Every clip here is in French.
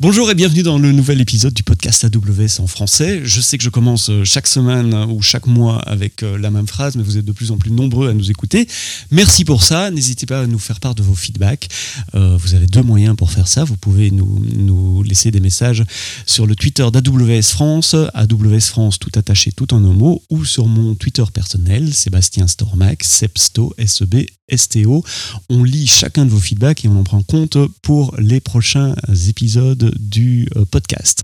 Bonjour et bienvenue dans le nouvel épisode du podcast AWS en français. Je sais que je commence euh, chaque semaine ou chaque mois avec euh, la même phrase, mais vous êtes de plus en plus nombreux à nous écouter. Merci pour ça. N'hésitez pas à nous faire part de vos feedbacks. Euh, vous avez deux moyens pour faire ça. Vous pouvez nous, laisser des messages sur le Twitter d'AWS France, AWS France tout attaché, tout en un ou sur mon Twitter personnel, Sébastien Stormac, Sepsto, SEB, STO. On lit chacun de vos feedbacks et on en prend compte pour les prochains épisodes du euh, podcast.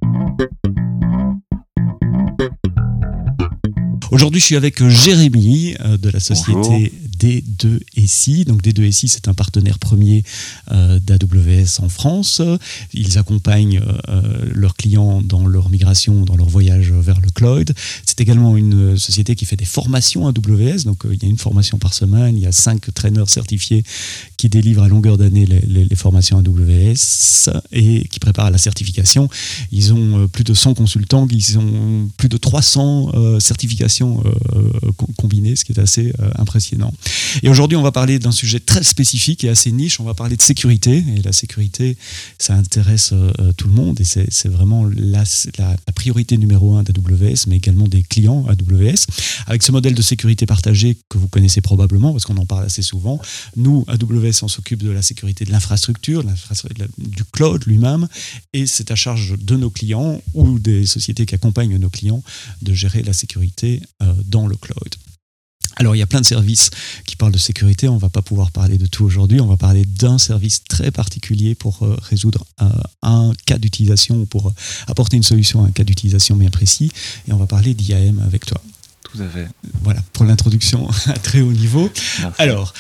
Aujourd'hui, je suis avec Jérémy euh, de la société D2SI. Donc D2SI, c'est un partenaire premier euh, d'AWS en France. Ils accompagnent leurs clients dans leur migration, dans leur voyage vers le cloud. C'est également une société qui fait des formations AWS. Donc il y a une formation par semaine, il y a cinq traîneurs certifiés qui délivrent à longueur d'année les, formations AWS et qui préparent la certification. Ils ont plus de 100 consultants, ils ont plus de 300 certifications combinées, ce qui est assez impressionnant. Et aujourd'hui, on va parler d'un sujet très spécifique et assez niche. On va parler de sécurité. Et la sécurité, ça intéresse tout le monde et c'est vraiment la, priorité numéro un d'AWS, mais également des clients AWS. Avec ce modèle de sécurité partagée que vous connaissez probablement, parce qu'on en parle assez souvent, nous, AWS, on s'occupe de la sécurité de l'infrastructure, du cloud lui-même, et c'est à charge de nos clients ou des sociétés qui accompagnent nos clients de gérer la sécurité dans le cloud. Alors il y a plein de services qui parlent de sécurité, on ne va pas pouvoir parler de tout aujourd'hui, on va parler d'un service très particulier pour euh, résoudre euh, un cas d'utilisation ou pour euh, apporter une solution à un cas d'utilisation bien précis, et on va parler d'IAM avec toi. Tout à fait. Voilà, pour l'introduction à très haut niveau. Alors,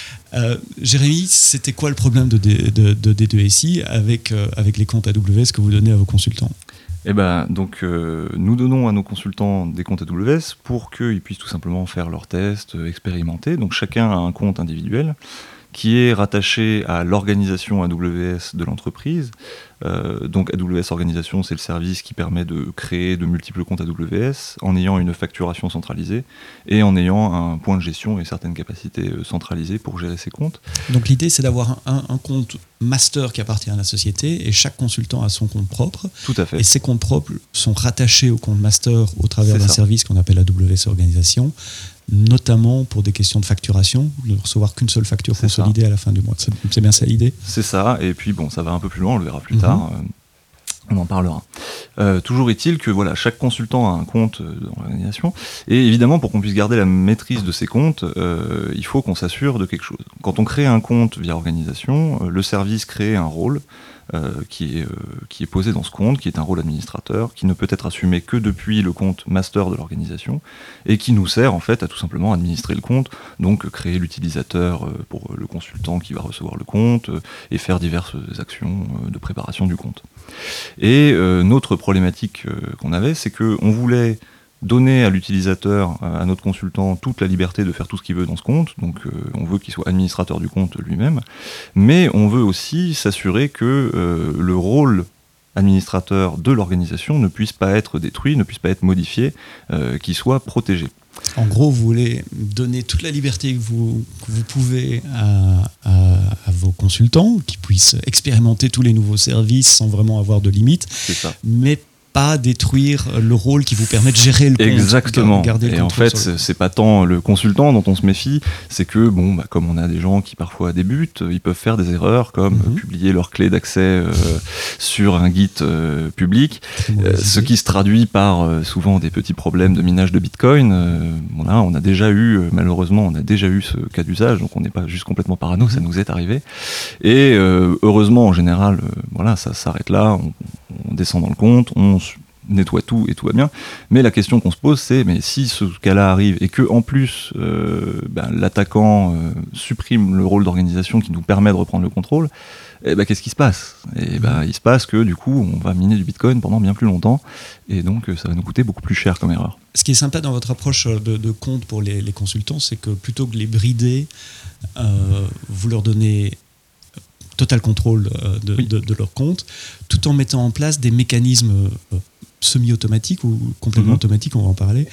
Jérémy, c'était quoi le problème de, D2SI avec, avec les comptes AWS que vous donnez à vos consultants? Eh ben, donc, euh, nous donnons à nos consultants des comptes AWS pour qu'ils puissent tout simplement faire leurs tests, euh, expérimenter. Donc, chacun a un compte individuel qui est rattaché à l'organisation AWS de l'entreprise. Euh, donc AWS Organisation, c'est le service qui permet de créer de multiples comptes AWS en ayant une facturation centralisée et en ayant un point de gestion et certaines capacités euh, centralisées pour gérer ces comptes. Donc l'idée, c'est d'avoir un, compte master qui appartient à la société et chaque consultant a son compte propre. Tout à fait. Et ces comptes propres sont rattachés au compte master au travers d'un service qu'on appelle AWS Organisation notamment pour des questions de facturation, ne recevoir qu'une seule facture consolidée à la fin du mois. C'est bien ça l'idée C'est ça, et puis bon, ça va un peu plus loin, on le verra plus mhm. tard. Euh, on en parlera. Euh, toujours est-il que voilà, chaque consultant a un compte euh, dans l'organisation, et évidemment, pour qu'on puisse garder la maîtrise de ces comptes, il faut qu'on s'assure de quelque chose. Quand on crée un compte via organisation, le service crée un rôle qui, est, euh, qui est posé dans ce compte, qui est un rôle administrateur, qui ne peut être assumé que depuis le compte master de l'organisation, et qui nous sert en fait à tout simplement administrer le compte, donc créer l'utilisateur euh, pour le consultant qui va recevoir le compte, et faire diverses actions de préparation du compte. Et notre problématique qu'on avait, c'est qu'on voulait donner à l'utilisateur, à notre consultant, toute la liberté de faire tout ce qu'il veut dans ce compte. Donc euh, on veut qu'il soit administrateur du compte lui-même. Mais on veut aussi s'assurer que euh, le rôle administrateur de l'organisation ne puisse pas être détruit, ne puisse pas être modifié, euh, qu'il soit protégé. En gros, vous voulez donner toute la liberté que vous, vous pouvez à, à, vos consultants, qui puissent expérimenter tous les nouveaux services sans vraiment avoir de limites, mais pas détruire le rôle qui vous permet de gérer le compte. Exactement. et en fait, c'est pas tant le consultant dont on se méfie, c'est que, bon, bah, comme on a des gens qui parfois débutent, ils peuvent faire des erreurs comme mhm. publier leur clé d'accès euh, sur un Git euh, public, euh, ce qui se traduit par souvent des petits problèmes de minage de Bitcoin. voilà, on a déjà eu, malheureusement, on a déjà eu ce cas d'usage, donc on n'est pas juste complètement parano, ça mhm. nous est arrivé. Et heureusement, en général, voilà, ça s'arrête là, on, on descend dans le compte, on nettoie tout et tout va bien. Mais la question qu'on se pose, c'est mais si ce cas-là arrive et que en plus euh, ben, l'attaquant euh, supprime le rôle d'organisation qui nous permet de reprendre le contrôle, eh ben, qu'est-ce qui se passe? Et ben, il se passe que du coup, on va miner du Bitcoin pendant bien plus longtemps et donc euh, ça va nous coûter beaucoup plus cher comme erreur. Ce qui est sympa dans votre approche de, compte pour les, les consultants, c'est que plutôt que les brider, vous leur donnez total contrôle euh, de, leur compte, tout en mettant en place des mécanismes euh, semi-automatiques ou complètement mhm. automatiques, on va en parler,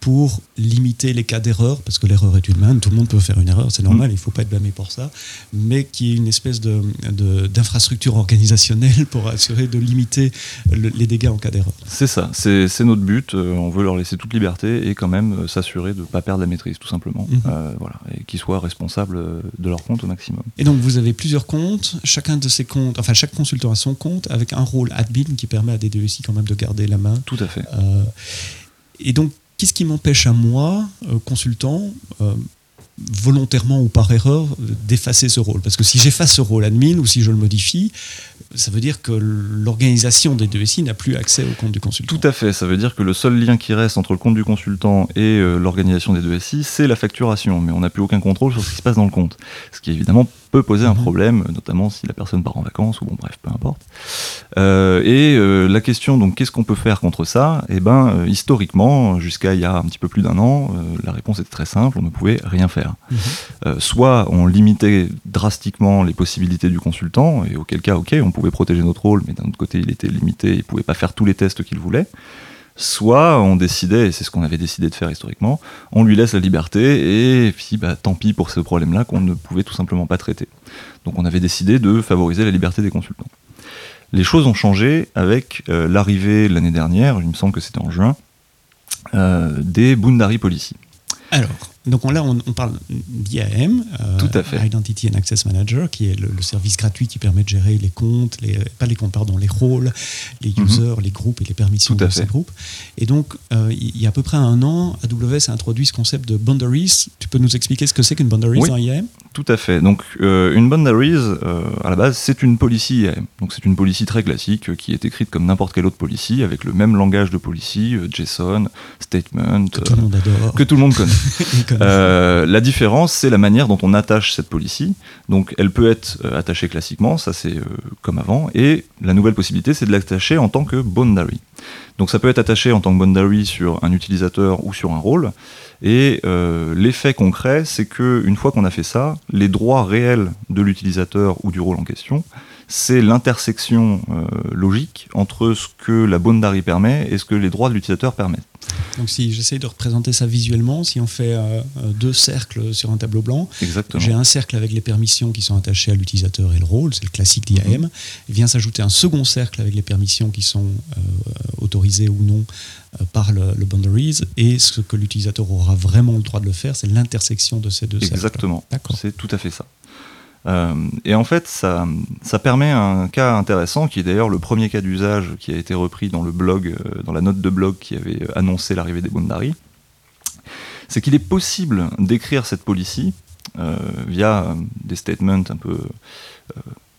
pour limiter les cas d'erreur, parce que l'erreur est humaine, tout le monde peut faire une erreur, c'est normal, mm. il ne faut pas être blâmé pour ça, mais qui est une espèce d'infrastructure de, organisationnelle pour assurer de limiter les dégâts en cas d'erreur. C'est ça, c'est notre but, euh, on veut leur laisser toute liberté et quand même euh, s'assurer de ne pas perdre la maîtrise, tout simplement, mm-hmm. euh, voilà, et qu'ils soient responsables de leur compte au maximum. Et donc vous avez plusieurs comptes, chacun de ces comptes, enfin chaque consultant a son compte, avec un rôle admin qui permet à des DESI quand même de garder la main. Tout à fait. et donc Qu'est-ce qui m'empêche à moi, euh, consultant, euh, volontairement ou par erreur, d'effacer ce rôle? Parce que si j'efface ce rôle admin ou si je le modifie, ça veut dire que l'organisation des deux SI n'a plus accès au compte du consultant. Tout à fait, ça veut dire que le seul lien qui reste entre le compte du consultant et euh, l'organisation des deux SI, c'est la facturation, mais on n'a plus aucun contrôle sur ce qui se passe dans le compte. Ce qui évidemment peut poser un mhm. problème, notamment si la personne part en vacances ou bon bref, peu importe. Euh, et euh, la question donc qu'est-ce qu'on peut faire contre ça? Eh ben historiquement, jusqu'à il y a un petit peu plus d'un an, la réponse était très simple, on ne pouvait rien faire. Mhm. soit on limitait drastiquement les possibilités du consultant, et auquel cas ok, on pouvait pouvait protéger notre rôle, mais d'un autre côté, il était limité, il ne pouvait pas faire tous les tests qu'il voulait. Soit on décidait, et c'est ce qu'on avait décidé de faire historiquement, on lui laisse la liberté, et puis bah, tant pis pour ce problème-là qu'on ne pouvait tout simplement pas traiter. Donc on avait décidé de favoriser la liberté des consultants. Les choses ont changé avec euh, l'arrivée l'année dernière, il me semble que c'était en juin, euh, des Boundary Policy. Alors, donc là, on, parle d'IAM, euh, Identity and Access Manager, qui est le, service gratuit qui permet de gérer les comptes, les, pas les comptes, pardon, les rôles, les mhm. users, les groupes et les permissions de ces groupes. Et donc, euh, il y a à peu près un an, AWS a introduit ce concept de boundaries. Tu peux nous expliquer ce que c'est qu'une boundaries oui, en IAM Tout à fait. Donc, euh, une boundaries, à la base, c'est une policy IAM. Donc, c'est une policy très classique qui est écrite comme n'importe quelle autre policy, avec le même langage de policy, JSON, statement, que tout le monde adore, que tout le monde connaît. Euh, la différence, c'est la manière dont on attache cette policy. Donc, elle peut être euh, attachée classiquement, ça c'est euh, comme avant, et la nouvelle possibilité, c'est de l'attacher en tant que boundary. Donc, ça peut être attaché en tant que boundary sur un utilisateur ou sur un rôle. Et l'effet concret, c'est que une fois qu'on a fait ça, les droits réels de l'utilisateur ou du rôle en question c'est l'intersection euh, logique entre ce que la boundary permet et ce que les droits de l'utilisateur permettent. Donc si j'essaye de représenter ça visuellement, si on fait euh, euh, deux cercles sur un tableau blanc, j'ai un cercle avec les permissions qui sont attachées à l'utilisateur et le rôle, c'est le classique d'IAM. Mhm. Il vient s'ajouter un second cercle avec les permissions qui sont autorisées ou non par le, boundaries et ce que l'utilisateur aura vraiment le droit de le faire, c'est l'intersection de ces deux cercles. Exactement, c'est tout à fait ça. Euh, et en fait, ça, ça, permet un cas intéressant, qui est d'ailleurs le premier cas d'usage qui a été repris dans le blog, euh, dans la note de blog qui avait annoncé l'arrivée des Boundary. C'est qu'il est possible d'écrire cette policy euh, via des statements un peu,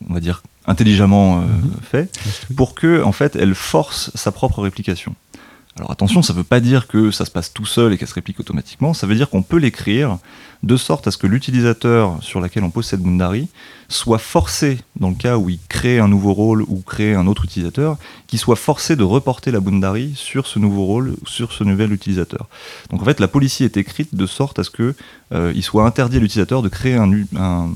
on va dire, intelligemment mhm. faits, pour que, en fait, elle force sa propre réplication. Alors attention, ça ne veut pas dire que ça se passe tout seul et qu'elle se réplique automatiquement, ça veut dire qu'on peut l'écrire de sorte à ce que l'utilisateur sur lequel on pose cette soit forcé, dans le cas où il crée un nouveau rôle ou crée un autre utilisateur, qu'il soit forcé de reporter la boundary sur ce nouveau rôle, ou sur ce nouvel utilisateur. Donc en fait, la policy est écrite de sorte à ce qu'il euh, soit interdit à l'utilisateur de créer un,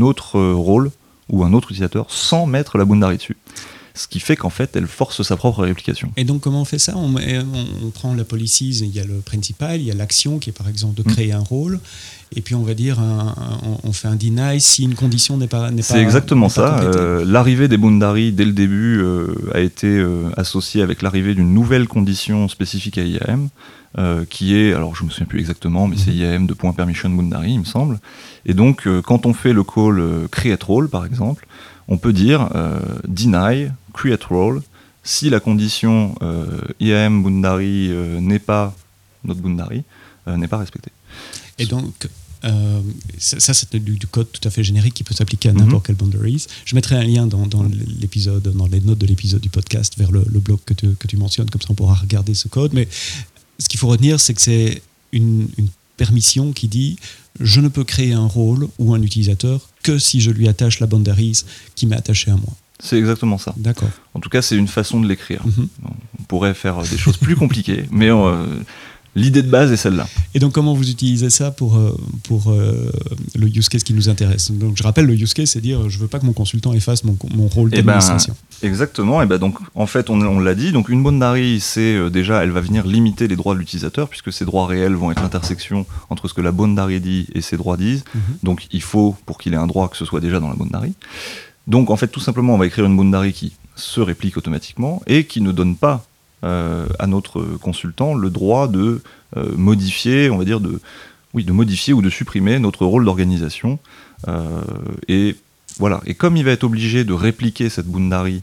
autre rôle ou un autre utilisateur sans mettre la boundary dessus ce qui fait qu'en fait, elle force sa propre réplication. Et donc, comment on fait ça? On, on, prend la policies, il y a le principal, il y a l'action qui est par exemple de mm. créer un rôle, et puis on va dire, on fait un deny si une condition n'est pas. C'est exactement ça. Euh, l'arrivée des boundary dès le début euh, a été euh, associée avec l'arrivée d'une nouvelle condition spécifique à IAM. qui est, alors je me souviens plus exactement, mais c'est. IAM de point permission boundary, il me semble. Et donc, quand on fait le call create role, par exemple, on peut dire deny create role si la condition euh, IAM boundary euh, n'est pas notre boundary euh, n'est pas respectée. Et donc ça, c'est du, code tout à fait générique qui peut s'appliquer à n'importe mhm. quel boundaries. Je mettrai un lien dans, l'épisode, dans les notes de l'épisode du podcast vers le, blog que tu, que tu, mentionnes, comme ça on pourra regarder ce code. Mais ce qu'il faut retenir, c'est que c'est une, une, permission qui dit je ne peux créer un rôle ou un utilisateur que si je lui attache la boundaries qui m'est attachée à moi. C'est exactement ça. D'accord. En tout cas, c'est une façon de l'écrire. Mhm. On pourrait faire des choses plus compliquées, mais euh, L'idée de base est celle-là. Et donc, comment vous utilisez ça pour, euh, pour euh, le use case qui nous intéresse? Donc, je rappelle, le use case, c'est dire je veux pas que mon consultant efface mon, mon rôle Eh ben, d'administration. Exactement. Et ben donc, en fait, on, on l'a dit. Donc, une boundary, c'est euh, déjà, elle va venir limiter les droits de l'utilisateur, puisque ces droits réels vont être l'intersection entre ce que la boundary dit et ses droits disent. Mhm. Donc, il faut, pour qu'il ait un droit, que ce soit déjà dans la boundary. Donc, en fait, tout simplement, on va écrire une boundary qui se réplique automatiquement et qui ne donne pas à notre consultant le droit de euh, modifier, on va dire, de, oui, de modifier ou de supprimer notre rôle d'organisation. Euh, et voilà. Et comme il va être obligé de répliquer cette boundary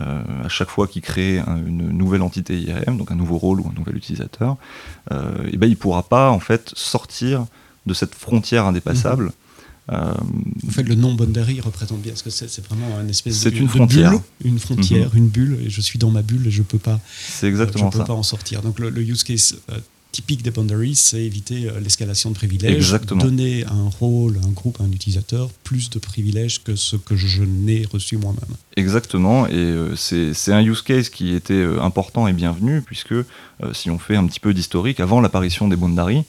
euh, à chaque fois qu'il crée un- une nouvelle entité IAM, donc un nouveau rôle ou un nouvel utilisateur, euh, et ben il pourra pas en fait sortir de cette frontière indépassable. Euh, En fait, le nom boundary représente bien, parce que c'est c'est vraiment un espèce C'est de, une de frontière. bulle, une frontière, une bulle, et je suis dans ma bulle et je peux pas, c'est exactement je peux ça. pas en sortir. Donc, le, le use case euh, typique des boundaries, c'est éviter euh, l'escalation de privilèges, Exactement. donner à un rôle, à un groupe, à un utilisateur plus de privilèges que ce que je n'ai reçu moi-même. Exactement, et euh, c'est c'est un use case qui était euh, important et bienvenu, puisque euh, si on fait un petit peu d'historique, avant l'apparition des boundaries,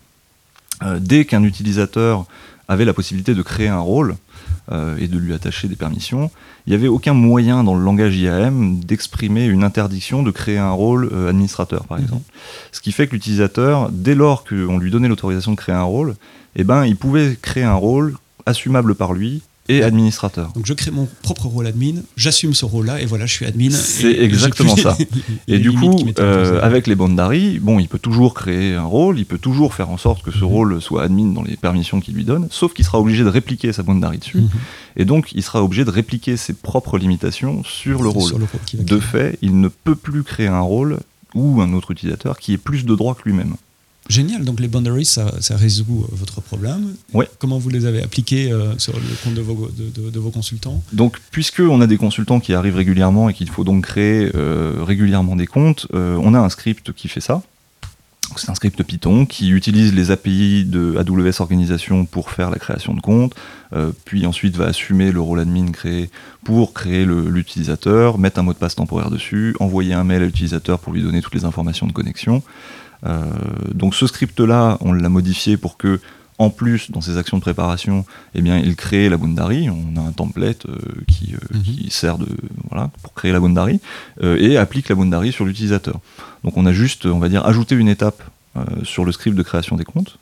euh, dès qu'un utilisateur avait la possibilité de créer un rôle euh, et de lui attacher des permissions, il n'y avait aucun moyen dans le langage IAM d'exprimer une interdiction de créer un rôle euh, administrateur, par Mhm. exemple. Ce qui fait que l'utilisateur, dès lors qu'on lui donnait l'autorisation de créer un rôle, eh ben, il pouvait créer un rôle assumable par lui et administrateur. Donc, je crée mon propre rôle admin, j'assume ce rôle-là, et voilà, je suis admin. C'est exactement ça. Et du coup, euh, avec les boundaries, bon, il peut toujours créer un rôle, il peut toujours faire en sorte que ce Mhm. rôle soit admin dans les permissions qu'il lui donne, sauf qu'il sera obligé de répliquer sa boundary dessus, Mhm. et donc il sera obligé de répliquer ses propres limitations sur le rôle. Sur le rôle qu'il va De fait, il ne peut plus créer un rôle ou un autre utilisateur qui ait plus de droits que lui-même. Génial, donc les boundaries, ça, ça résout euh, votre problème. Ouais. Comment vous les avez appliqués euh, sur le compte de vos, de, de- de vos consultants? Donc, puisque on a des consultants qui arrivent régulièrement et qu'il faut donc créer euh, régulièrement des comptes, euh, on a un script qui fait ça. C'est un script Python qui utilise les API de AWS Organisation pour faire la création de compte, euh, puis ensuite va assumer le rôle admin créé pour créer l'utilisateur, mettre un mot de passe temporaire dessus, envoyer un mail à l'utilisateur pour lui donner toutes les informations de connexion. Euh, donc ce script-là, on l'a modifié pour que, en plus, dans ses actions de préparation, eh bien, il crée la boundary. On a un template euh, qui, euh, Mhm. qui sert de voilà pour créer la boundary euh, et applique la boundary sur l'utilisateur. Donc on a juste, on va dire, ajouté une étape euh, sur le script de création des comptes.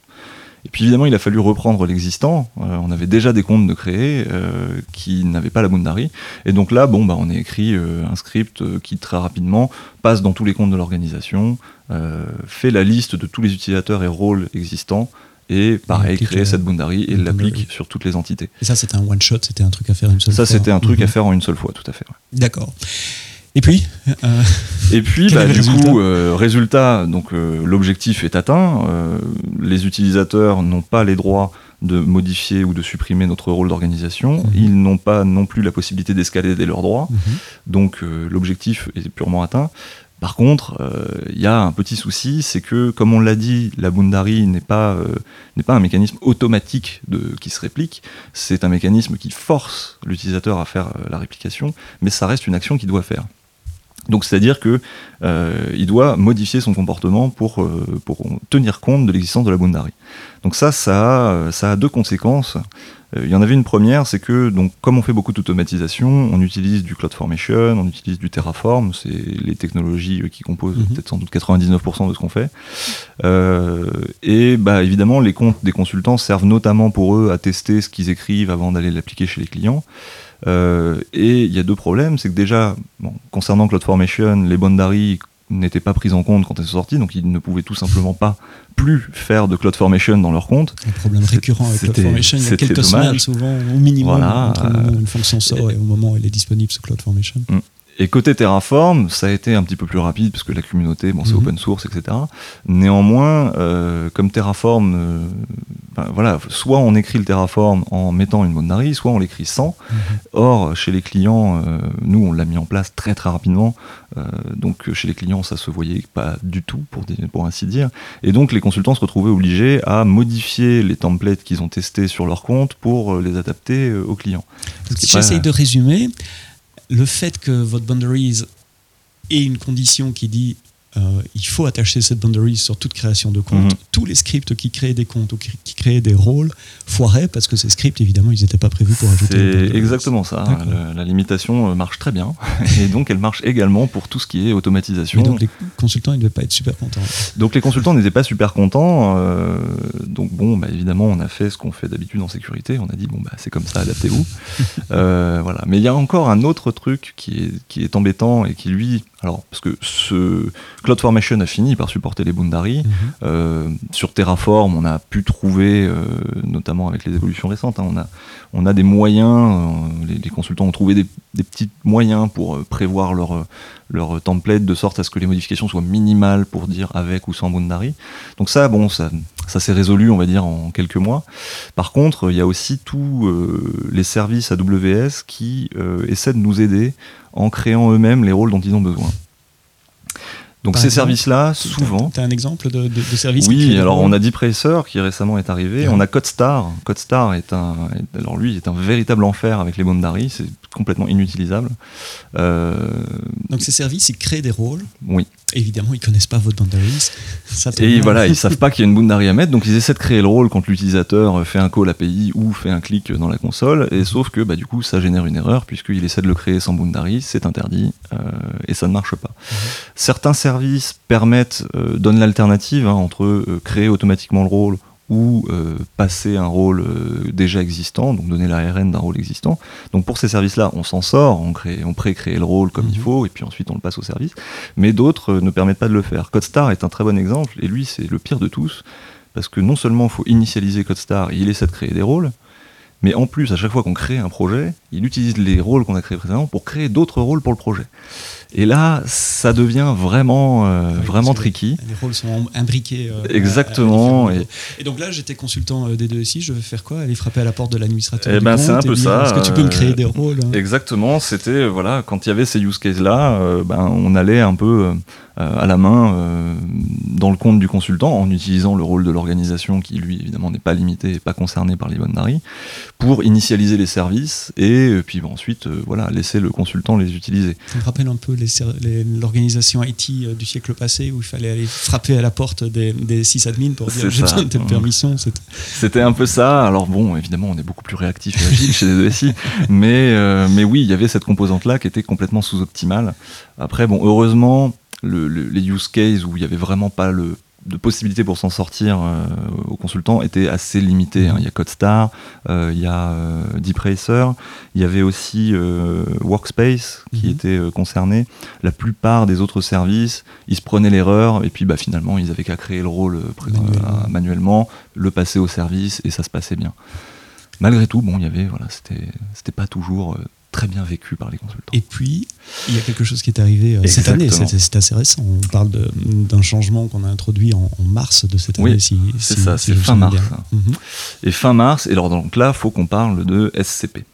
Et puis évidemment, il a fallu reprendre l'existant. Euh, on avait déjà des comptes de créer euh, qui n'avaient pas la boundary. Et donc là, bon, bah, on a écrit euh, un script euh, qui très rapidement passe dans tous les comptes de l'organisation, euh, fait la liste de tous les utilisateurs et rôles existants, et pareil, applique crée cette boundary et la l'applique sur toutes les entités. Et ça, c'était un one-shot, c'était un truc à faire une seule Ça, fois. c'était un truc Mhm. à faire en une seule fois, tout à fait. ouais. D'accord. Et puis, euh, Et puis, bah, du coup, euh, résultat, donc euh, l'objectif est atteint. les utilisateurs n'ont pas les droits de modifier ou de supprimer notre rôle d'organisation. Mhm. Ils n'ont pas non plus la possibilité d'escalader leurs droits. mhm. Donc l'objectif est purement atteint. Par contre, euh, il y a un petit souci, c'est que, comme on l'a dit, la Boundary n'est pas, euh, n'est pas un mécanisme automatique de, qui se réplique, c'est un mécanisme qui force l'utilisateur à faire euh, la réplication, mais ça reste une action qu'il doit faire. Donc c'est-à-dire que euh, il doit modifier son comportement pour, euh, pour tenir compte de l'existence de la boundary. Donc ça, ça a, ça a deux conséquences. Euh, il y en avait une première, c'est que donc comme on fait beaucoup d'automatisation, on utilise du CloudFormation, on utilise du Terraform, c'est les technologies euh, qui composent Mhm. peut-être sans doute 99% de ce qu'on fait. Euh, et bah évidemment, les comptes des consultants servent notamment pour eux à tester ce qu'ils écrivent avant d'aller l'appliquer chez les clients. Euh, et il y a deux problèmes, c'est que déjà, bon, concernant CloudFormation, les boundaries n'étaient pas prises en compte quand elles sont sorties, donc ils ne pouvaient tout simplement pas plus faire de CloudFormation dans leur compte. un problème récurrent avec CloudFormation. Il y a quelques dommage. semaines, souvent, au minimum, Voilà, entre le moment où une fonction sort et, au moment où elle est disponible sur CloudFormation. Et côté Terraform, ça a été un petit peu plus rapide parce que la communauté, bon, c'est Mhm. open source, etc. Néanmoins, euh, comme Terraform, euh, ben, voilà, soit on écrit le Terraform en mettant une boundary, soit on l'écrit sans. Mhm. Or, chez les clients, euh, nous, on l'a mis en place très très rapidement. Euh, donc, chez les clients, ça se voyait pas du tout, pour, pour ainsi dire. Et donc, les consultants se retrouvaient obligés à modifier les templates qu'ils ont testés sur leur compte pour euh, les adapter euh, aux clients. Donc, si pas- j'essaye de résumer, le fait que votre boundaries ait une condition qui dit euh, il faut attacher cette boundary sur toute création de compte. Mhm. Tous les scripts qui créaient des comptes ou qui, créaient des rôles foiraient parce que ces scripts, évidemment, ils n'étaient pas prévus pour ajouter. C'est exactement ça. D'accord. La, limitation euh, marche très bien. Et donc, elle marche également pour tout ce qui est automatisation. Mais donc les consultants, ils ne devaient pas être super contents. Donc les consultants n'étaient pas super contents. euh, donc bon, bah, évidemment, on a fait ce qu'on fait d'habitude en sécurité. On a dit bon bah c'est comme ça, adaptez-vous. Euh, voilà. Mais il y a encore un autre truc qui est, qui est embêtant et qui lui, alors parce que ce CloudFormation a fini par supporter les Boundary. Mhm. Euh, sur Terraform, on a pu trouver, euh, notamment avec les évolutions récentes, hein, on, a, on a des moyens, les, les consultants ont trouvé des, des petits moyens pour prévoir leur, leur template de sorte à ce que les modifications soient minimales pour dire avec ou sans Boundary. Donc ça, bon, ça, ça s'est résolu, on va dire, en quelques mois. Par contre, il y a aussi tous euh, les services AWS qui euh, essaient de nous aider en créant eux-mêmes les rôles dont ils ont besoin. Donc Par ces services-là, souvent, Tu as un exemple de, de, de service oui, alors on a Deepracer qui récemment est arrivé. Ouais. On a CodeStar. CodeStar est un, est- alors lui est un véritable enfer avec les boundaries. C'est complètement inutilisable. Euh, Donc ces services, ils créent des rôles. oui. Évidemment, ils connaissent pas votre boundaries. Ça Et bien. voilà, ils savent pas qu'il y a une boundary à mettre, donc ils essaient de créer le rôle quand l'utilisateur fait un call API ou fait un clic dans la console. Et sauf que bah, du coup, ça génère une erreur puisqu'il essaie de le créer sans boundary, c'est interdit euh, et ça ne marche pas. Certains services permettent, euh, donnent l'alternative hein, entre euh, créer automatiquement le rôle ou euh, passer un rôle euh, déjà existant, donc donner l'ARN d'un rôle existant. Donc pour ces services-là, on s'en sort, on, crée, on pré-crée le rôle comme il Mhm. faut, et puis ensuite on le passe au service. Mais d'autres euh, ne permettent pas de le faire. CodeStar est un très bon exemple, et lui c'est le pire de tous, parce que non seulement il faut initialiser CodeStar, et il essaie de créer des rôles, mais en plus, à chaque fois qu'on crée un projet, il utilise les rôles qu'on a créés précédemment pour créer d'autres rôles pour le projet. Et là, ça devient vraiment, euh, Oui, vraiment tricky. Les rôles sont imbriqués. euh, Exactement, à- à différents et- donc là, j'étais consultant euh, des deux ici. Je vais faire quoi? Aller frapper à la porte de l'administrateur Eh ben, c'est un peu dire, ça, Est-ce que tu peux me créer des rôles hein? Exactement, c'était voilà, quand il y avait ces use cases là, ben, on allait un peu à la main dans le compte du consultant en utilisant le rôle de l'organisation qui lui évidemment n'est pas limité et pas concerné par les pour initialiser les services et puis ensuite voilà laisser le consultant les utiliser. Ça me rappelle un peu l'organisation IT euh, du siècle passé où il fallait aller frapper à la porte des, des sysadmins pour dire j'ai besoin de telle Mmh. permission. C'était- un peu ça. Alors bon, évidemment, on est beaucoup plus réactif et agile chez les ESI, mais euh, mais oui, il y avait cette composante là qui était complètement sous-optimale. Après, bon, heureusement, le- le- les use cases où il y avait vraiment pas le de possibilités pour s'en sortir euh, aux consultants étaient assez limitées. hein. Il y a CodeStar, euh, il y a euh, Deepracer, il y avait aussi euh, Workspace qui Mhm. était euh, concerné. La plupart des autres services, ils se prenaient l'erreur et puis bah, finalement, ils avaient qu'à créer le rôle Manuellement. manuellement, le passer au service et ça se passait bien. Malgré tout, bon, il y avait, voilà, c'était, c'était pas toujours très bien vécu par les consultants. Et puis, il y a quelque chose qui est arrivé euh, cette année. C'est assez récent. On parle d'un changement qu'on a introduit en, en mars de cette Oui, année. si- c'est si- ça, si c'est fin mars. Mhm. Et fin mars, et alors donc là, faut qu'on parle de SCP.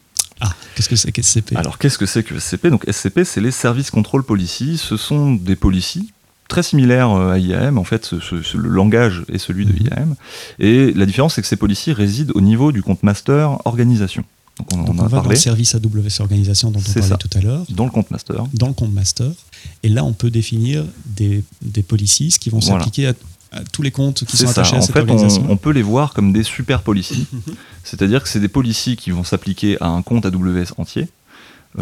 Ah, qu'est-ce que c'est qu'SCP Alors qu'est-ce que c'est que SCP Donc SCP, c'est les Service Control Policy. Ce sont des policies très similaires euh, à IAM. En fait, ce- ce- ce- le langage est celui de Mhm. IAM. Et la différence, c'est que ces policies résident au niveau du compte master organisation. Donc on Donc en on a va dans le service AWS Organisation dont on parlait ça. tout à l'heure, dans le compte master. dans le compte master. Et là, on peut définir des, des policies qui vont Voilà. s'appliquer à, à tous les comptes qui sont ça. attachés à En cette fait, organisation. on, on peut les voir comme des super policies. C'est-à-dire que c'est des policies qui vont s'appliquer à un compte AWS entier,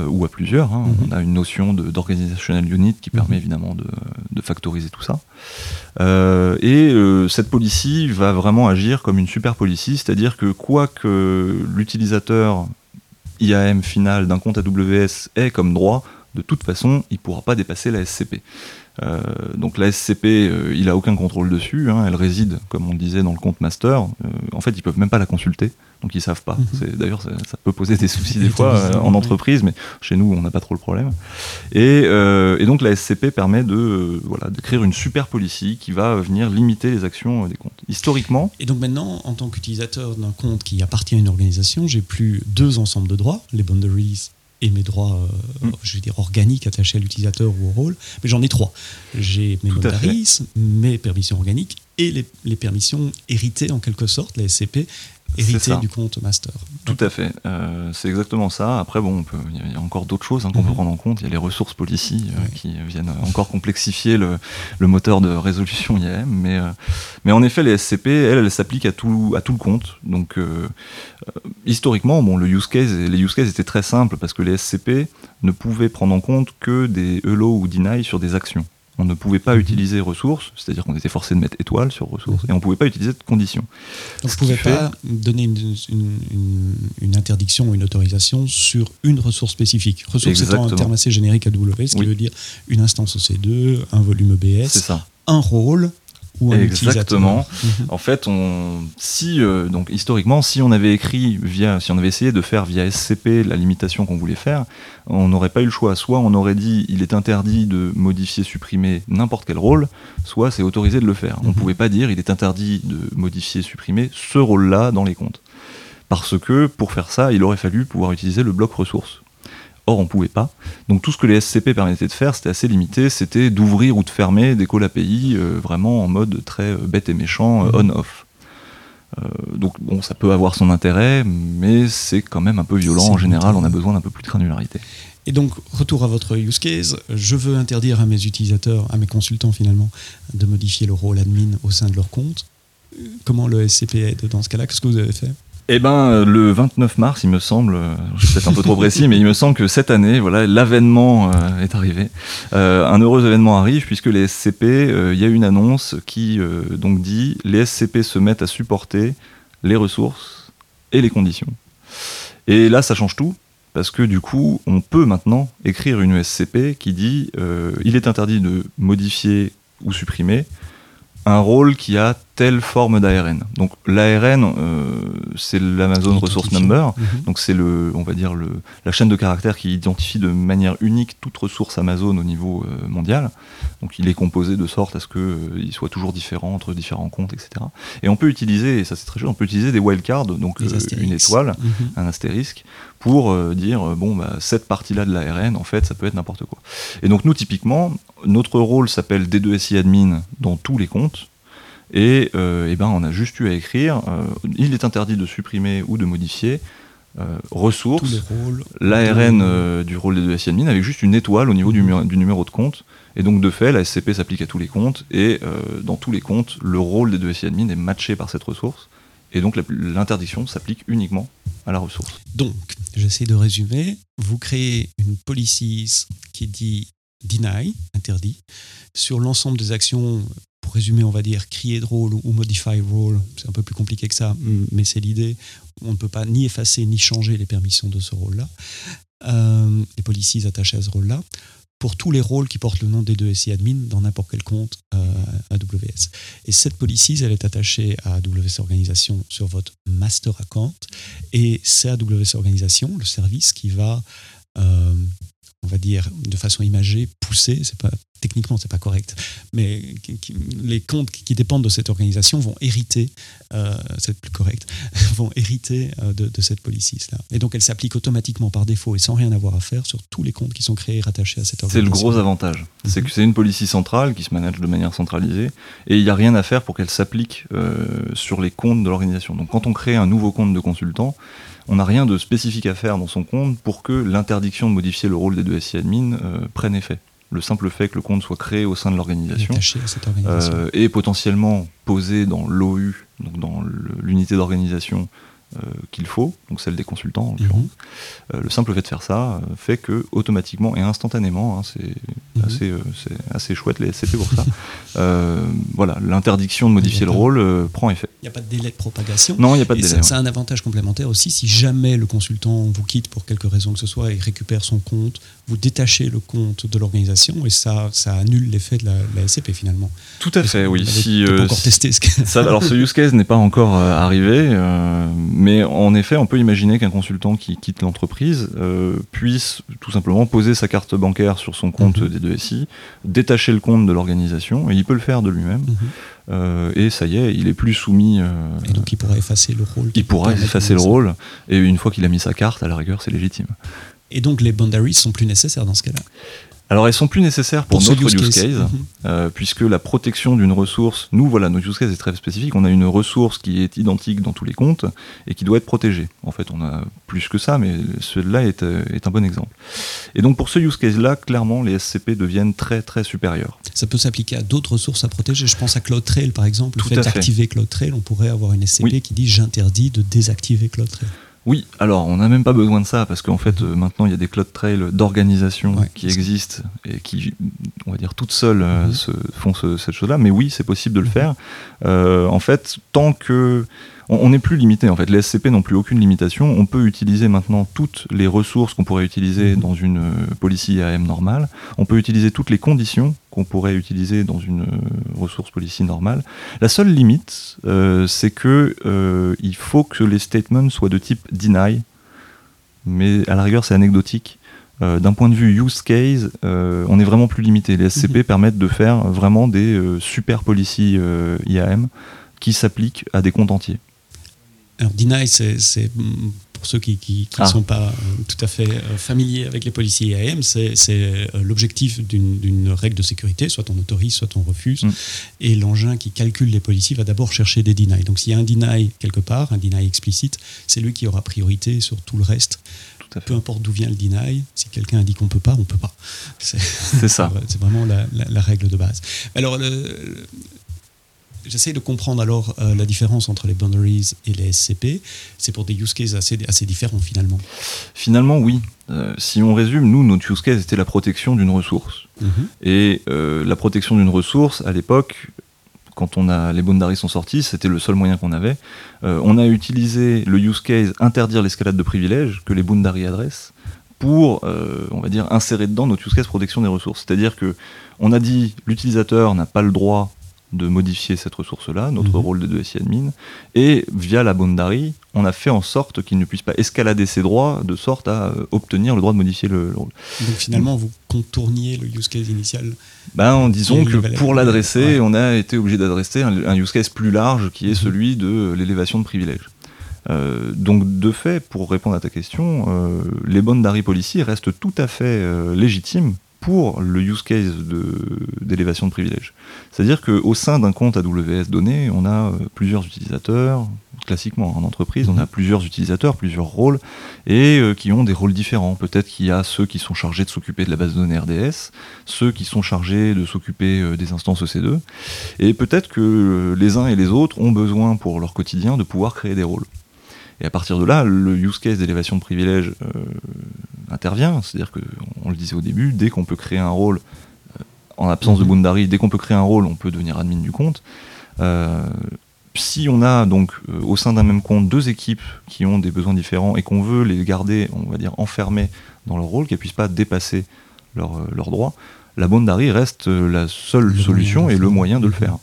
ou à plusieurs. hein. Mhm. On a une notion d'organizational unit qui permet Mhm. évidemment de, de factoriser tout ça. Euh, et euh, cette policy va vraiment agir comme une super policy, c'est-à-dire que quoi que l'utilisateur IAM final d'un compte AWS ait comme droit, de toute façon, il ne pourra pas dépasser la SCP. Euh, donc la SCP, euh, il a aucun contrôle dessus, hein, elle réside, comme on le disait, dans le compte master. Euh, en fait, ils peuvent même pas la consulter, donc ils savent pas. Mhm. D'ailleurs, ça, ça peut poser des soucis des fois en entreprise, mais chez nous, on n'a pas trop le problème. Et, et donc la SCP permet de voilà d'écrire une super policy qui va venir limiter les actions des comptes. Historiquement, Et donc maintenant, en tant qu'utilisateur d'un compte qui appartient à une organisation, j'ai plus deux ensembles de droits, les boundaries et mes droits, euh, Mm. je vais dire organiques attachés à l'utilisateur ou au rôle, mais j'en ai trois. J'ai mes boundaries, mes permissions organiques et les, les permissions héritées en quelque sorte, la SCP, hérité du compte master. Tout à fait. Euh, c'est exactement ça. Après, bon, il y, a encore d'autres choses hein, qu'on peut mhm. prendre en compte. Il y a les ressources policy euh, qui viennent encore complexifier le, moteur de résolution IAM. Mais, euh, mais en effet, les SCP, elles, elles s'appliquent à tout, à tout le compte. Donc, historiquement, bon, le use case, les use cases étaient très simples parce que les SCP ne pouvaient prendre en compte que des hello ou deny sur des actions. On ne pouvait pas mhm. utiliser ressources, c'est-à-dire qu'on était forcé de mettre étoile sur ressources, mhm. et on ne pouvait pas utiliser de conditions. Vous ne pouvez pas donner une, interdiction ou une autorisation sur une ressource spécifique. Ressource étant un terme assez générique à W, ce qui veut dire une instance OC2, un volume EBS, un rôle Exactement. En fait, on, si euh, donc historiquement, si on avait écrit via, si on avait essayé de faire via SCP la limitation qu'on voulait faire, on n'aurait pas eu le choix. Soit on aurait dit il est interdit de modifier, supprimer n'importe quel rôle, soit c'est autorisé de le faire. On ne mhm. pouvait pas dire il est interdit de modifier, supprimer ce rôle-là dans les comptes. Parce que pour faire ça, il aurait fallu pouvoir utiliser le bloc ressources. Or, on ne pouvait pas. Donc tout ce que les SCP permettaient de faire, c'était assez limité, c'était d'ouvrir ou de fermer des calls API euh, vraiment en mode très euh, bête et méchant, euh, mhm. on-off. donc bon, ça peut avoir son intérêt, mais c'est quand même un peu violent. En général, on a besoin d'un peu plus de granularité. Et donc, retour à votre use case, je veux interdire à mes utilisateurs, à mes consultants finalement, de modifier le rôle admin au sein de leur compte. Comment le SCP aide dans ce cas-là? Qu'est-ce que vous avez fait? Eh ben, euh, le 29 mars, il me semble, euh, je suis peut-être un peu trop précis, mais il me semble que cette année, voilà, l'avènement euh, est arrivé. un heureux événement arrive puisque les SCP, il y a une annonce qui donc dit les SCP se mettent à supporter les ressources et les conditions. Et là, ça change tout parce que du coup, on peut maintenant écrire une SCP qui dit il est interdit de modifier ou supprimer un rôle qui a telle forme d'ARN. Donc l'ARN, euh, c'est l'Amazon Resource Number, mhm. donc c'est le, on va dire le, la chaîne de caractères qui identifie de manière unique toute ressource Amazon au niveau euh, mondial. Donc il est composé de sorte à ce qu'il euh, soit toujours différent entre différents comptes, etc. Et on peut utiliser, et ça c'est très joli, on peut utiliser des wildcards, donc une étoile, mhm. un astérisque, pour dire bon bah cette partie-là de l'ARN, en fait, ça peut être n'importe quoi. Et donc nous typiquement, notre rôle s'appelle D2SI admin dans tous les comptes. Et, euh, eh ben, on a juste eu à écrire euh, il est interdit de supprimer ou de modifier euh, ressources, l'ARN du rôle des deux admin avec juste une étoile au niveau du, du, numéro de compte. Et donc, de fait, la SCP s'applique à tous les comptes. Et dans tous les comptes, le rôle des deux admin est matché par cette ressource. Et donc, l'interdiction s'applique uniquement à la ressource. Donc, j'essaie de résumer. Vous créez une policy qui dit deny, interdit, sur l'ensemble des actions pour résumer, on va dire create role ou modify role, c'est un peu plus compliqué que ça, mais c'est l'idée. On ne peut pas ni effacer ni changer les permissions de ce rôle-là. Euh, les policies attachées à ce rôle-là pour tous les rôles qui portent le nom des deux SI admin dans n'importe quel compte euh, AWS. Et cette policy, elle est attachée à AWS Organisation sur votre master account et c'est AWS Organisation, le service qui va euh, on va dire, de façon imagée, pousser, c'est pas techniquement c'est pas correct, mais les comptes qui dépendent de cette organisation vont hériter, euh, c'est plus correct, vont hériter euh, de, cette policy là. Et donc elle s'applique automatiquement par défaut et sans rien avoir à faire sur tous les comptes qui sont créés et rattachés à cette organisation. C'est le gros avantage, c'est mhm. que c'est une policy centrale qui se manage de manière centralisée et il n'y a rien à faire pour qu'elle s'applique euh, sur les comptes de l'organisation. Donc quand on crée un nouveau compte de consultant, on n'a rien de spécifique à faire dans son compte pour que l'interdiction de modifier le rôle des deux SI admin euh, prenne effet. Le simple fait que le compte soit créé au sein de l'organisation euh, et potentiellement posé dans l'OU, donc dans l'unité d'organisation euh, qu'il faut, donc celle des consultants en l'occurrence. Mhm. Euh, le simple fait de faire ça fait que automatiquement et instantanément, hein, c'est mhm. assez, assez, chouette les SCP pour ça, voilà, l'interdiction de modifier le rôle prend effet. Il n'y a pas de délai de propagation. Non, il n'y a pas de délai. C'est un avantage complémentaire aussi si jamais le consultant vous quitte pour quelque raison que ce soit et récupère son compte, vous détachez le compte de l'organisation et ça, ça annule l'effet de la, SCP finalement. Tout à fait, oui. Si, encore testé ce ça, alors ce use case n'est pas encore arrivé, mais en effet, on peut imaginer qu'un consultant qui quitte l'entreprise euh, puisse tout simplement poser sa carte bancaire sur son compte mhm. des deux SI, détacher le compte de l'organisation, et il peut le faire de lui-même. Mhm. Euh, et ça y est, il est plus soumis. Euh, et donc il pourra effacer le rôle. Il pourra effacer le rôle, et une fois qu'il a mis sa carte, à la rigueur, c'est légitime. Et donc les boundaries sont plus nécessaires dans ce cas-là? Alors elles sont plus nécessaires pour, notre use case, mhm. euh, puisque la protection d'une ressource, nous voilà, notre use case est très spécifique, on a une ressource qui est identique dans tous les comptes et qui doit être protégée. En fait, on a plus que ça, mais celui-là est, euh, est, un bon exemple. Et donc pour ce use case-là, clairement, les SCP deviennent très très supérieurs. Ça peut s'appliquer à d'autres ressources à protéger. Je pense à CloudTrail par exemple. Le fait d'activer CloudTrail, on pourrait avoir une SCP qui dit j'interdis de désactiver CloudTrail. Oui, alors on n'a même pas besoin de ça parce qu'en fait euh, maintenant il y a des cloud trails d'organisation qui existent et qui, on va dire, toutes seules euh, mhm. se, font cette chose-là. Mais oui, c'est possible de le mhm. faire. Euh, en fait, tant que on n'est plus limité en fait. Les SCP n'ont plus aucune limitation. On peut utiliser maintenant toutes les ressources qu'on pourrait utiliser mhm. dans une euh, policy IAM normale. On peut utiliser toutes les conditions qu'on pourrait utiliser dans une euh, ressource policy normale. La seule limite, euh, c'est que il faut que les statements soient de type deny, mais à la rigueur c'est anecdotique. D'un point de vue use case, on est vraiment plus limité. Les SCP mhm. permettent de faire vraiment des super policy IAM qui s'appliquent à des comptes entiers. Alors, deny, c'est pour ceux qui ne ah. sont pas euh, tout à fait euh, familiers avec les policiers IAM, c'est euh, l'objectif d'une règle de sécurité, soit on autorise, soit on refuse. Mm. Et l'engin qui calcule les policiers va d'abord chercher des deny. Donc s'il y a un deny quelque part, un deny explicite, c'est lui qui aura priorité sur tout le reste. Peu importe d'où vient le deny, si quelqu'un a dit qu'on peut pas, on peut pas. C'est ça. C'est vraiment la, la, règle de base. Alors, le, J'essaie de comprendre alors euh, la différence entre les boundaries et les SCP. C'est pour des use cases assez, assez différents finalement. Finalement, oui. Euh, si on résume, nous, notre use case était la protection d'une ressource. Mhm. Et euh, la protection d'une ressource, à l'époque, quand on a, les boundaries sont sortis, c'était le seul moyen qu'on avait. on a utilisé le use case interdire l'escalade de privilèges que les boundaries adressent pour, on va dire, insérer dedans notre use case protection des ressources. C'est-à-dire que on a dit l'utilisateur n'a pas le droit de modifier cette ressource-là, notre mhm. rôle de 2 SI admin, et via la boundary, on a fait en sorte qu'il ne puisse pas escalader ses droits de sorte à euh, obtenir le droit de modifier le, rôle. Donc finalement, vous contourniez le use case initial ben, Disons que pour l'adresser, on a été obligé d'adresser un, use case plus large qui est mhm. celui de l'élévation de privilèges. Euh, donc de fait, pour répondre à ta question, euh, les boundary policy restent tout à fait légitimes pour le use case d'élévation de, privilèges. C'est-à-dire qu'au sein d'un compte AWS donné, on a euh, plusieurs utilisateurs, classiquement en entreprise, on a mhm. plusieurs utilisateurs, plusieurs rôles, et euh, qui ont des rôles différents. Peut-être qu'il y a ceux qui sont chargés de s'occuper de la base de données RDS, ceux qui sont chargés de s'occuper euh, des instances EC2, et peut-être que les uns et les autres ont besoin pour leur quotidien de pouvoir créer des rôles. Et à partir de là, le use case d'élévation de privilèges intervient. C'est-à-dire qu'on le disait au début, dès qu'on peut créer un rôle, euh, en absence de mhm. Boundary, dès qu'on peut créer un rôle, on peut devenir admin du compte. Euh, si on a donc euh, au sein d'un même compte deux équipes qui ont des besoins différents et qu'on veut les garder, on va dire, enfermés dans leur rôle, qu'elles puissent pas dépasser leurs droits, la Boundary reste la seule solution et le moyen de le faire.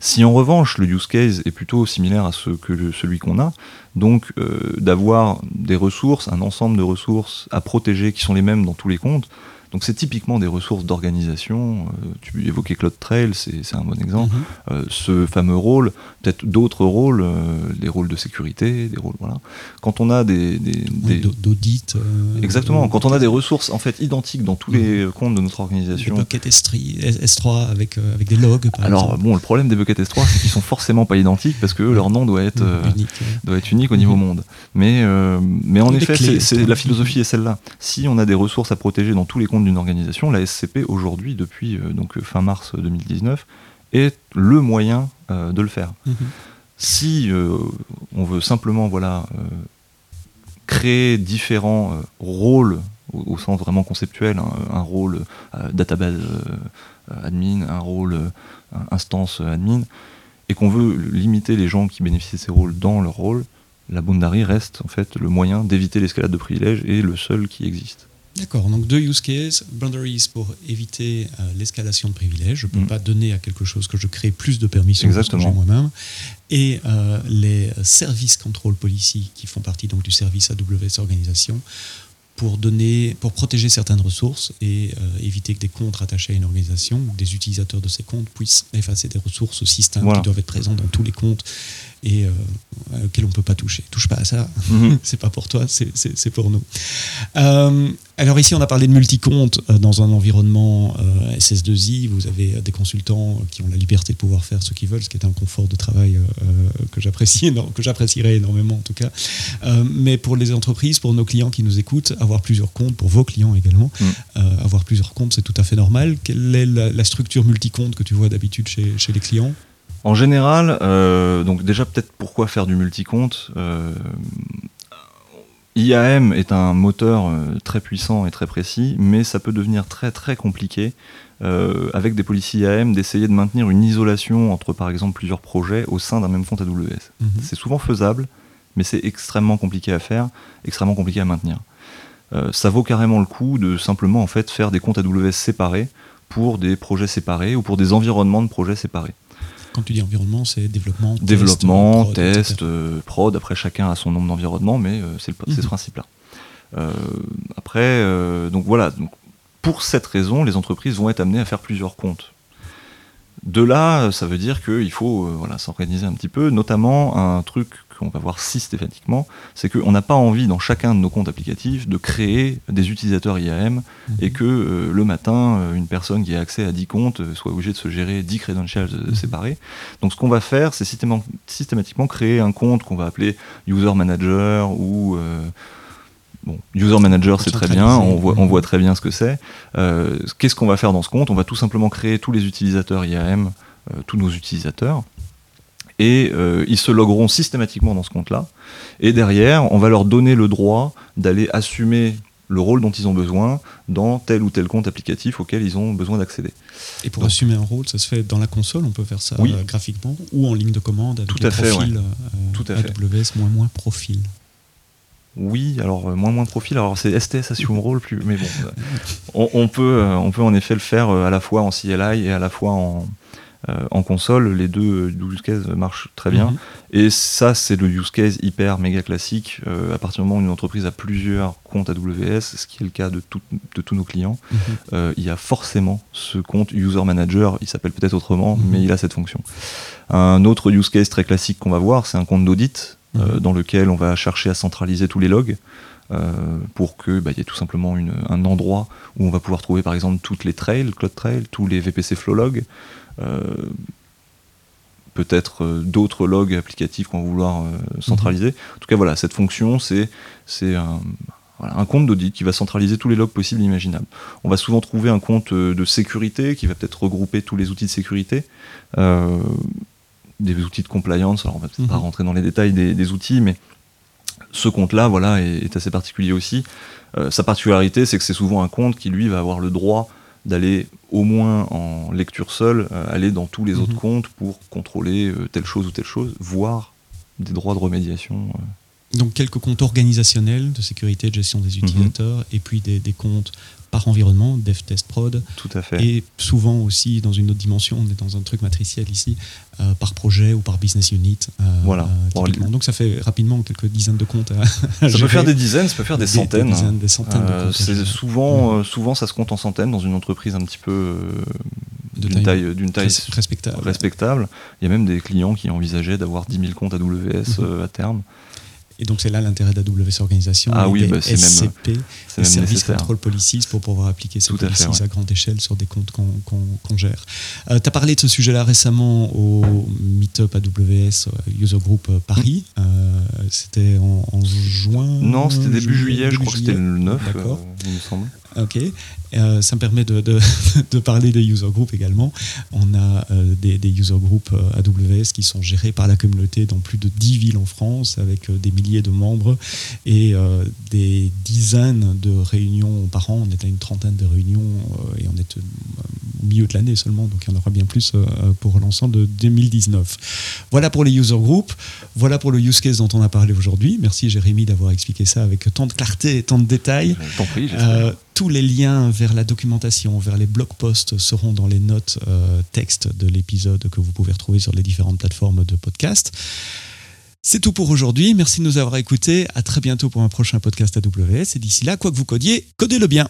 Si en revanche le use case est plutôt similaire à ce que celui qu'on a, donc euh, d'avoir des ressources, un ensemble de ressources à protéger qui sont les mêmes dans tous les comptes, donc c'est typiquement des ressources d'organisation. Euh, tu évoquais Trail, c'est un bon exemple. Mhm. Euh, ce fameux rôle, peut-être d'autres rôles, euh, des rôles de sécurité, des rôles voilà. Quand on a des, d'audit. exactement. Quand on a des ressources en fait identiques dans tous les mhm. comptes de notre organisation. Des buckets S3 avec avec des logs. Par Alors bon, le problème des buckets S3, c'est qu'ils sont forcément pas identiques parce que leur nom doit être unique, doit être unique au niveau mhm. monde. Mais mais en effet, c'est la philosophie est celle-là. Si on a des ressources à protéger dans tous les comptes d'une organisation, la SCP aujourd'hui, depuis euh, donc fin mars 2019, est le moyen euh, de le faire. Mhm. Si euh, on veut simplement voilà, créer différents rôles au, sens vraiment conceptuel, hein, un rôle database admin, un rôle instance admin, et qu'on veut limiter les gens qui bénéficient de ces rôles dans leur rôle, la Boundary reste en fait le moyen d'éviter l'escalade de privilèges et le seul qui existe. D'accord, donc deux use cases, boundaries pour éviter euh, l'escalation de privilèges, je ne peux mm. pas donner à quelque chose que je crée plus de permissions que j'ai moi-même, et euh, les services control policy qui font partie donc du service AWS organisation pour donner, pour protéger certaines ressources et euh, éviter que des comptes rattachés à une organisation ou des utilisateurs de ces comptes puissent effacer des ressources système qui doivent être présents dans tous les comptes et euh, auquel on ne peut pas toucher. Touche pas à ça, mhm. c'est pas pour toi, c'est pour nous. Euh, alors ici, on a parlé de multi-compte euh, dans un environnement SS2I. Vous avez des consultants qui ont la liberté de pouvoir faire ce qu'ils veulent, ce qui est un confort de travail que j'apprécie, que j'apprécierais énormément en tout cas. mais pour les entreprises, pour nos clients qui nous écoutent, avoir plusieurs comptes, pour vos clients également, mhm. avoir plusieurs comptes, c'est tout à fait normal. Quelle est la, structure multi-compte que tu vois d'habitude chez, chez les clients? En général, euh, donc déjà peut-être pourquoi faire du multi-compte euh, IAM est un moteur euh, très puissant et très précis, mais ça peut devenir très très compliqué avec des policiers IAM d'essayer de maintenir une isolation entre par exemple plusieurs projets au sein d'un même compte AWS. Mhm. C'est souvent faisable, mais c'est extrêmement compliqué à faire, extrêmement compliqué à maintenir. ça vaut carrément le coup de simplement en fait faire des comptes AWS séparés pour des projets séparés ou pour des environnements de projets séparés. Quand tu dis environnement, c'est développement, développement, test, euh, prod, Après, chacun a son nombre d'environnements, mais euh, c'est ce mhm. principe-là. Euh, après, donc voilà. Donc, pour cette raison, les entreprises vont être amenées à faire plusieurs comptes. De là, ça veut dire qu'il faut voilà, s'organiser un petit peu, notamment un truc qu'on va voir systématiquement, c'est qu'on n'a pas envie dans chacun de nos comptes applicatifs de créer des utilisateurs IAM mhm. et que euh, le matin, euh, une personne qui a accès à 10 comptes euh, soit obligée de se gérer 10 credentials mhm. séparés. Donc ce qu'on va faire, c'est systématiquement créer un compte qu'on va appeler User Manager ou... Bon, user manager, c'est très bien, on voit, on voit, très bien ce que c'est. Qu'est-ce qu'on va faire dans ce compte? On va tout simplement créer tous les utilisateurs IAM, tous nos utilisateurs, et euh, ils se logueront systématiquement dans ce compte-là. Et derrière, on va leur donner le droit d'aller assumer le rôle dont ils ont besoin dans tel ou tel compte applicatif auquel ils ont besoin d'accéder. Et pour assumer un rôle, ça se fait dans la console, on peut faire ça euh, graphiquement ou en ligne de commande avec Tout à fait, profils euh, Tout à AWS moins moins profil. Oui, alors moins moins profil, alors c'est STS Assume Role plus, mais bon, on, peut, on peut en effet le faire à la fois en CLI et à la fois en, euh, en console, les deux use cases marchent très bien. Mhm. Et ça, c'est le use case hyper méga classique. Euh, à partir du moment où une entreprise a plusieurs comptes AWS, ce qui est le cas de, de tous nos clients, mhm. euh, il y a forcément ce compte user manager. Il s'appelle peut-être autrement, mhm. mais il a cette fonction. Un autre use case très classique qu'on va voir, c'est un compte d'audit dans lequel on va chercher à centraliser tous les logs. pour que bah, y ait tout simplement un endroit où on va pouvoir trouver par exemple toutes les trails, Cloud Trail, tous les VPC Flow Log, euh, peut-être euh, d'autres logs applicatifs qu'on va vouloir euh, centraliser. En tout cas, voilà, cette fonction, c'est un, un compte d'audit qui va centraliser tous les logs possibles et imaginables. On va souvent trouver un compte de sécurité qui va peut-être regrouper tous les outils de sécurité. des outils de compliance, alors on va peut-être pas mhm. rentrer dans les détails des, outils, mais ce compte-là voilà, est, assez particulier aussi. sa particularité, c'est que c'est souvent un compte qui, lui, va avoir le droit d'aller au moins en lecture seule, euh, aller dans tous les autres mhm. comptes pour contrôler euh, telle chose ou telle chose, voire des droits de remédiation. Euh. Donc quelques comptes organisationnels de sécurité, de gestion des mhm. utilisateurs, et puis des, des, comptes par environnement, dev test prod. Tout à fait. Et souvent aussi, dans une autre dimension, on est dans un truc matriciel ici, euh, par projet ou par business unit. Euh, voilà. Euh, Donc ça fait rapidement quelques dizaines de comptes. ça peut faire des dizaines, ça peut faire des, centaines. Des, centaines de comptes souvent, souvent, ça se compte en centaines dans une entreprise un petit peu d'une taille, d'une taille respectable. respectable. Il y a même des clients qui envisageaient d'avoir 10 000 comptes AWS mhm. à terme. Et donc c'est là l'intérêt d'AWS Organisation ah oui, bah, SCP, même, le Service Control Policies, pour pouvoir appliquer ces policies à, grande échelle sur des comptes qu'on gère. Euh, tu as parlé de ce sujet-là récemment au Meetup AWS euh, User Group euh, Paris. C'était en, juin Non, c'était début juillet, je crois que c'était le 9, il me semble. Ok. Euh, ça me permet de, de, parler des user groups également. On a euh, des, user groups euh, AWS qui sont gérés par la communauté dans plus de 10 villes en France avec des milliers de membres et des dizaines de réunions par an. On est à une trentaine de réunions et on est milieu de l'année seulement, donc il y en aura bien plus pour l'ensemble de 2019. Voilà pour les user groups. Voilà pour le use case dont on a parlé aujourd'hui. Merci Jérémy d'avoir expliqué ça avec tant de clarté et tant de détails. tous les liens vers la documentation, vers les blog posts seront dans les notes euh, texte de l'épisode que vous pouvez retrouver sur les différentes plateformes de podcast. C'est tout pour aujourd'hui. Merci de nous avoir écoutés. À très bientôt pour un prochain podcast AWS. Et d'ici là, quoi que vous codiez, codez-le bien.